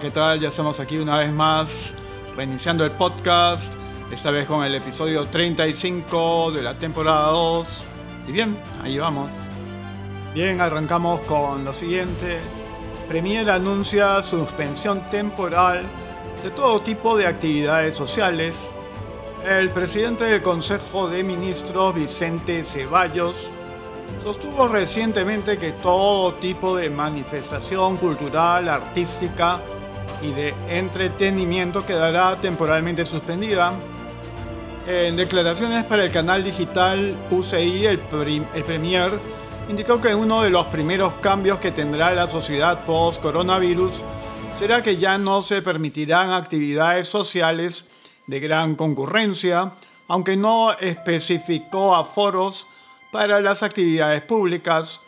¿qué tal? Ya estamos aquí una vez más, reiniciando el podcast, esta vez con el episodio 35 de la temporada 2. Y bien, ahí vamos. Bien, arrancamos con lo siguiente. Premier anuncia suspensión temporal de todo tipo de actividades sociales. El presidente del Consejo de Ministros, Vicente Ceballos, sostuvo recientemente que todo tipo de manifestación cultural, artística y de entretenimiento quedará temporalmente suspendida. En declaraciones para el canal digital UCI, el, el Premier indicó que uno de los primeros cambios que tendrá la sociedad post-coronavirus será que ya no se permitirán actividades sociales de gran concurrencia, aunque no especificó aforos para las actividades públicas,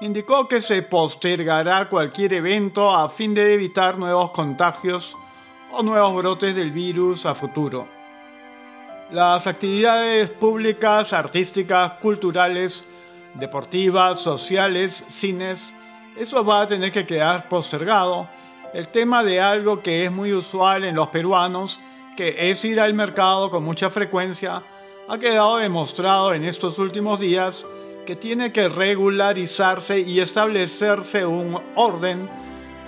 indicó que se postergará cualquier evento a fin de evitar nuevos contagios o nuevos brotes del virus a futuro. Las actividades públicas, artísticas, culturales, deportivas, sociales, cines, eso va a tener que quedar postergado. El tema de algo que es muy usual en los peruanos, que es ir al mercado con mucha frecuencia, ha quedado demostrado en estos últimos días que tiene que regularizarse y establecerse un orden.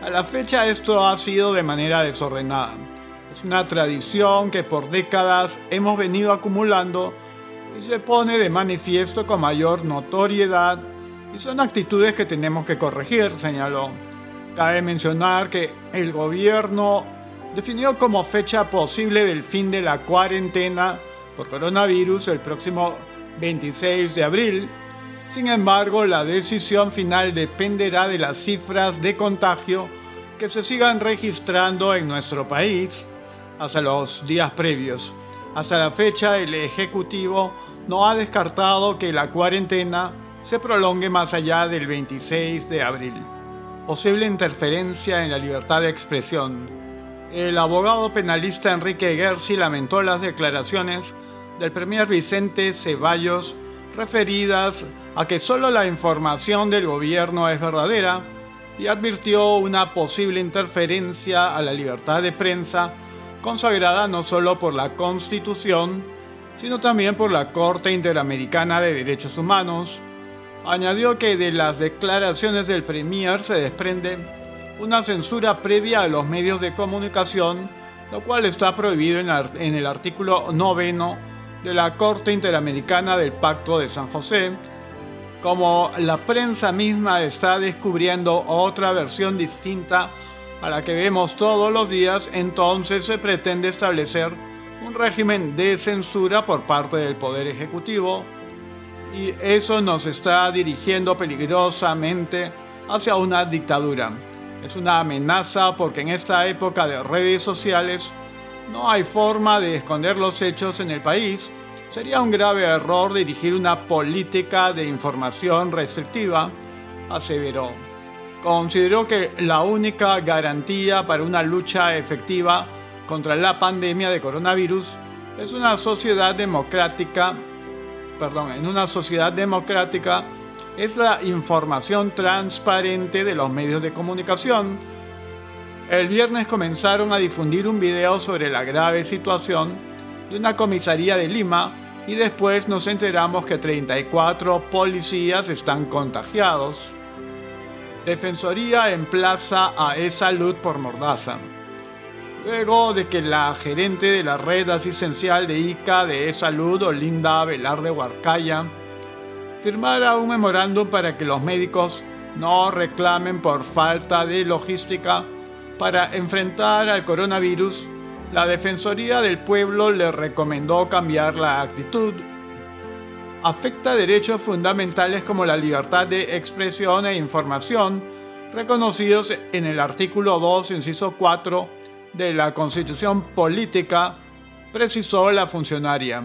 A la fecha esto ha sido de manera desordenada. Es una tradición que por décadas hemos venido acumulando y se pone de manifiesto con mayor notoriedad y son actitudes que tenemos que corregir, señaló. Cabe mencionar que el gobierno definió como fecha posible del fin de la cuarentena por coronavirus el próximo 26 de abril. Sin embargo, la decisión final dependerá de las cifras de contagio que se sigan registrando en nuestro país hasta los días previos. Hasta la fecha, el Ejecutivo no ha descartado que la cuarentena se prolongue más allá del 26 de abril. Posible interferencia en la libertad de expresión. El abogado penalista Enrique Gersi lamentó las declaraciones del Premier Vicente Ceballos referidas a que solo la información del gobierno es verdadera y advirtió una posible interferencia a la libertad de prensa consagrada no solo por la Constitución, sino también por la Corte Interamericana de Derechos Humanos. Añadió que de las declaraciones del Premier se desprende una censura previa a los medios de comunicación, lo cual está prohibido en, el artículo noveno de la Corte Interamericana del Pacto de San José, como la prensa misma está descubriendo otra versión distinta a la que vemos todos los días, entonces se pretende establecer un régimen de censura por parte del Poder Ejecutivo y eso nos está dirigiendo peligrosamente hacia una dictadura. Es una amenaza porque en esta época de redes sociales no hay forma de esconder los hechos en el país. Sería un grave error dirigir una política de información restrictiva, aseveró. Consideró que la única garantía para una lucha efectiva contra la pandemia de coronavirus es una sociedad democrática, perdón, en una sociedad democrática es la información transparente de los medios de comunicación, el viernes comenzaron a difundir un video sobre la grave situación de una comisaría de Lima y después nos enteramos que 34 policías están contagiados. Defensoría emplaza a E-Salud por Mordaza. Luego de que la gerente de la red asistencial de ICA de E-Salud, Olinda Velarde Huarcaya, firmara un memorándum para que los médicos no reclamen por falta de logística para enfrentar al coronavirus, la Defensoría del Pueblo le recomendó cambiar la actitud. Afecta derechos fundamentales como la libertad de expresión e información, reconocidos en el artículo 2, inciso 4 de la Constitución Política, precisó la funcionaria.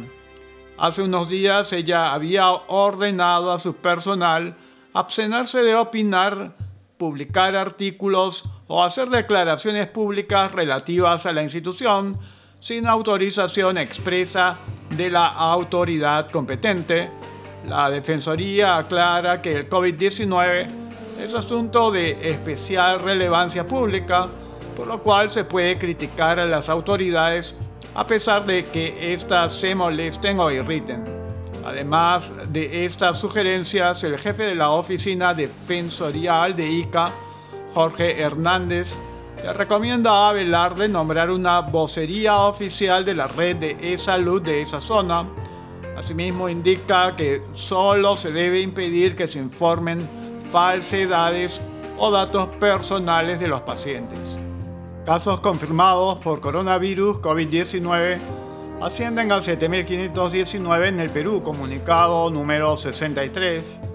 Hace unos días ella había ordenado a su personal abstenerse de opinar, publicar artículos o hacer declaraciones públicas relativas a la institución sin autorización expresa de la autoridad competente. La Defensoría aclara que el COVID-19 es asunto de especial relevancia pública por lo cual se puede criticar a las autoridades a pesar de que éstas se molesten o irriten. Además de estas sugerencias, el jefe de la Oficina Defensorial de ICA, Jorge Hernández, le recomienda a Velarde nombrar una vocería oficial de la red de e-salud de esa zona. Asimismo, indica que solo se debe impedir que se informen falsedades o datos personales de los pacientes. Casos confirmados por coronavirus COVID-19 ascienden a 7.519 en el Perú, comunicado número 63,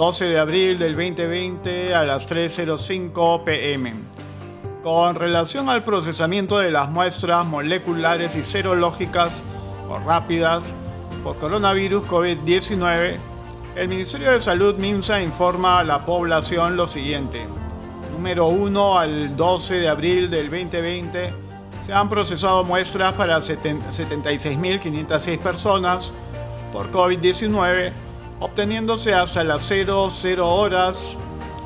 12 de abril del 2020 a las 3.05 pm. Con relación al procesamiento de las muestras moleculares y serológicas o rápidas por coronavirus COVID-19, el Ministerio de Salud MINSA informa a la población lo siguiente número 1 al 12 de abril del 2020 se han procesado muestras para 76.506 personas por COVID-19, obteniéndose hasta las 00 horas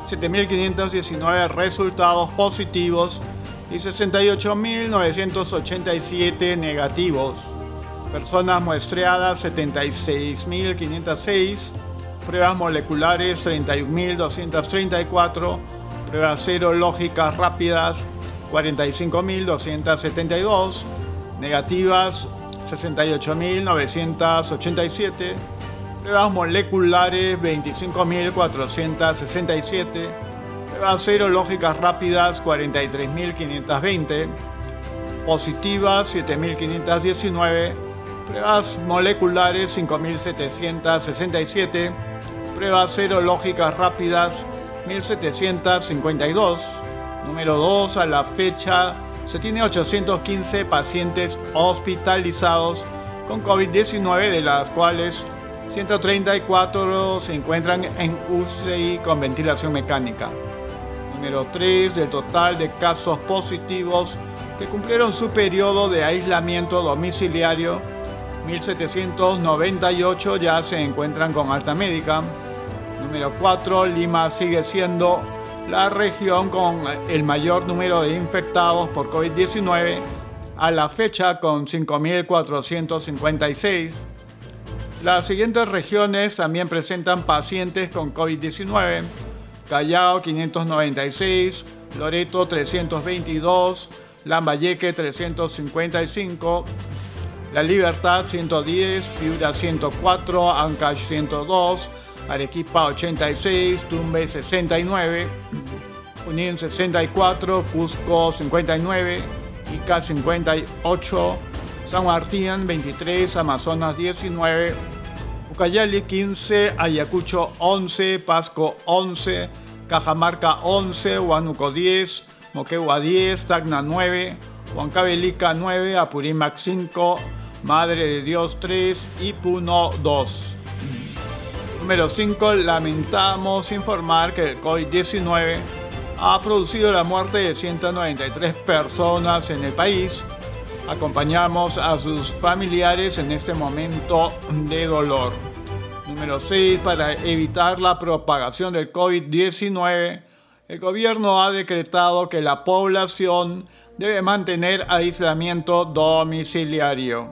7.519 resultados positivos y 68.987 negativos. Personas muestreadas 76.506, pruebas moleculares 31.234, pruebas serológicas rápidas 45.272, negativas 68.987, pruebas moleculares 25.467, pruebas serológicas rápidas 43.520, positivas 7.519, pruebas moleculares 5.767, pruebas serológicas rápidas 1752. Número 2. A la fecha se tiene 815 pacientes hospitalizados con COVID-19, de las cuales 134 se encuentran en UCI con ventilación mecánica. Número 3. Del total de casos positivos que cumplieron su periodo de aislamiento domiciliario, 1798 ya se encuentran con alta médica. Número 4, Lima sigue siendo la región con el mayor número de infectados por COVID-19 a la fecha con 5.456. Las siguientes regiones también presentan pacientes con COVID-19. Callao 596, Loreto 322, Lambayeque 355, La Libertad 110, Piura 104, Ancash 102, Arequipa 86, Tumbe 69, Junín 64, Cusco 59, Ica 58, San Martín 23, Amazonas 19, Ucayali 15, Ayacucho 11, Pasco 11, Cajamarca 11, Huánuco 10, Moquegua 10, Tacna 9, Huancavelica 9, Apurímac 5, Madre de Dios 3 y Puno 2. Número 5. Lamentamos informar que el COVID-19 ha producido la muerte de 193 personas en el país. Acompañamos a sus familiares en este momento de dolor. Número 6. Para evitar la propagación del COVID-19, el gobierno ha decretado que la población debe mantener aislamiento domiciliario.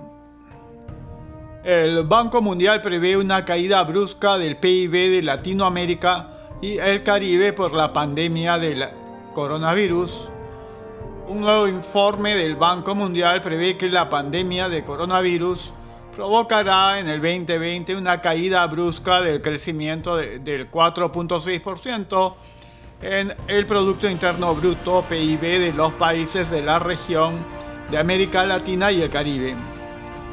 El Banco Mundial prevé una caída brusca del PIB de Latinoamérica y el Caribe por la pandemia del coronavirus. Un nuevo informe del Banco Mundial prevé que la pandemia de coronavirus provocará en el 2020 una caída brusca del crecimiento del 4.6% en el Producto Interno Bruto PIB de los países de la región de América Latina y el Caribe.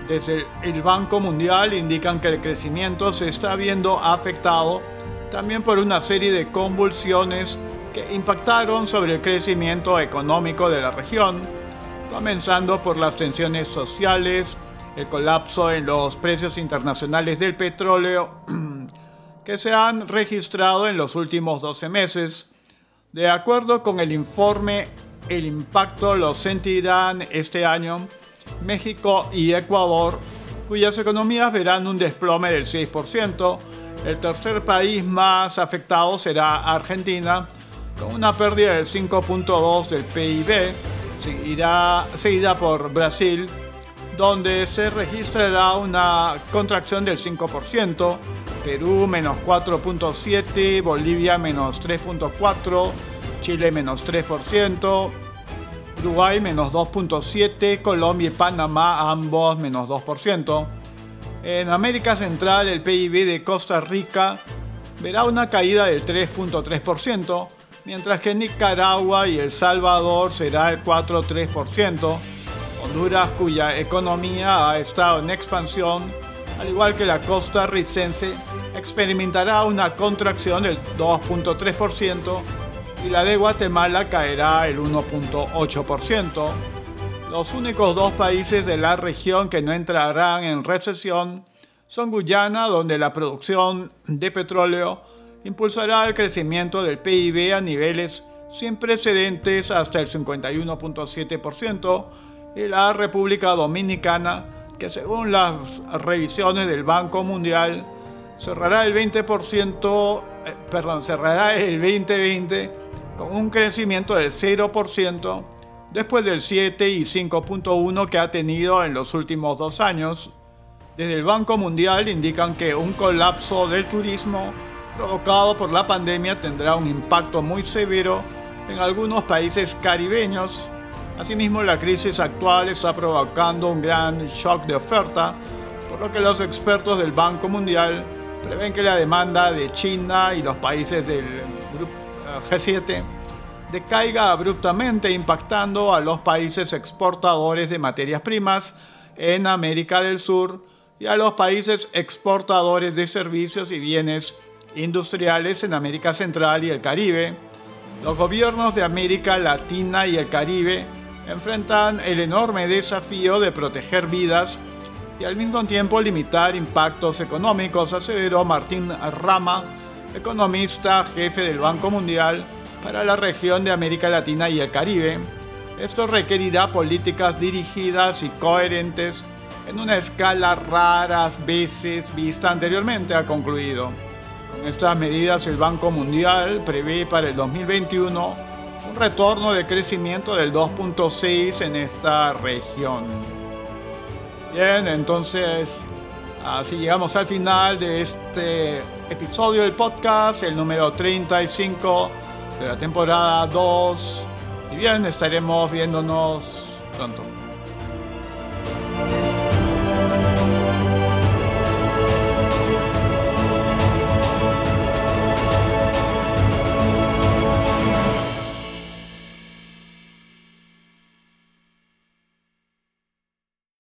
Desde el Banco Mundial indican que el crecimiento se está viendo afectado también por una serie de convulsiones que impactaron sobre el crecimiento económico de la región, comenzando por las tensiones sociales, el colapso en los precios internacionales del petróleo que se han registrado en los últimos 12 meses. De acuerdo con el informe, el impacto lo sentirán este año México y Ecuador, cuyas economías verán un desplome del 6%. El tercer país más afectado será Argentina, con una pérdida del 5.2 del PIB, seguirá, seguida por Brasil, donde se registrará una contracción del 5%, Perú menos 4.7%, Bolivia menos 3.4%, Chile menos 3%, Uruguay menos 2.7%, Colombia y Panamá ambos menos 2%. En América Central el PIB de Costa Rica verá una caída del 3.3%, mientras que Nicaragua y El Salvador será el 4.3%. Honduras, cuya economía ha estado en expansión, al igual que la costarricense, experimentará una contracción del 2.3% y la de Guatemala caerá el 1.8%. Los únicos dos países de la región que no entrarán en recesión son Guyana, donde la producción de petróleo impulsará el crecimiento del PIB a niveles sin precedentes hasta el 51.7%, y la República Dominicana, que según las revisiones del Banco Mundial cerrará el 20%, eh, perdón, cerrará el 2020 con un crecimiento del 0% después del 7 y 5.1 que ha tenido en los últimos dos años. Desde el Banco Mundial indican que un colapso del turismo provocado por la pandemia tendrá un impacto muy severo en algunos países caribeños. Asimismo, la crisis actual está provocando un gran shock de oferta, por lo que los expertos del Banco Mundial prevén que la demanda de China y los países del grupo eh, G7 decaiga abruptamente impactando a los países exportadores de materias primas en América del Sur y a los países exportadores de servicios y bienes industriales en América Central y el Caribe. Los gobiernos de América Latina y el Caribe enfrentan el enorme desafío de proteger vidas y al mismo tiempo limitar impactos económicos, aseveró Martín Rama, economista jefe del Banco Mundial para la región de América Latina y el Caribe. Esto requerirá políticas dirigidas y coherentes en una escala raras veces vista anteriormente, ha concluido. Con estas medidas el Banco Mundial prevé para el 2021 un retorno de crecimiento del 2.6 en esta región. Bien, entonces así llegamos al final de este episodio del podcast, el número 35 de la temporada 2. Y bien, estaremos viéndonos pronto.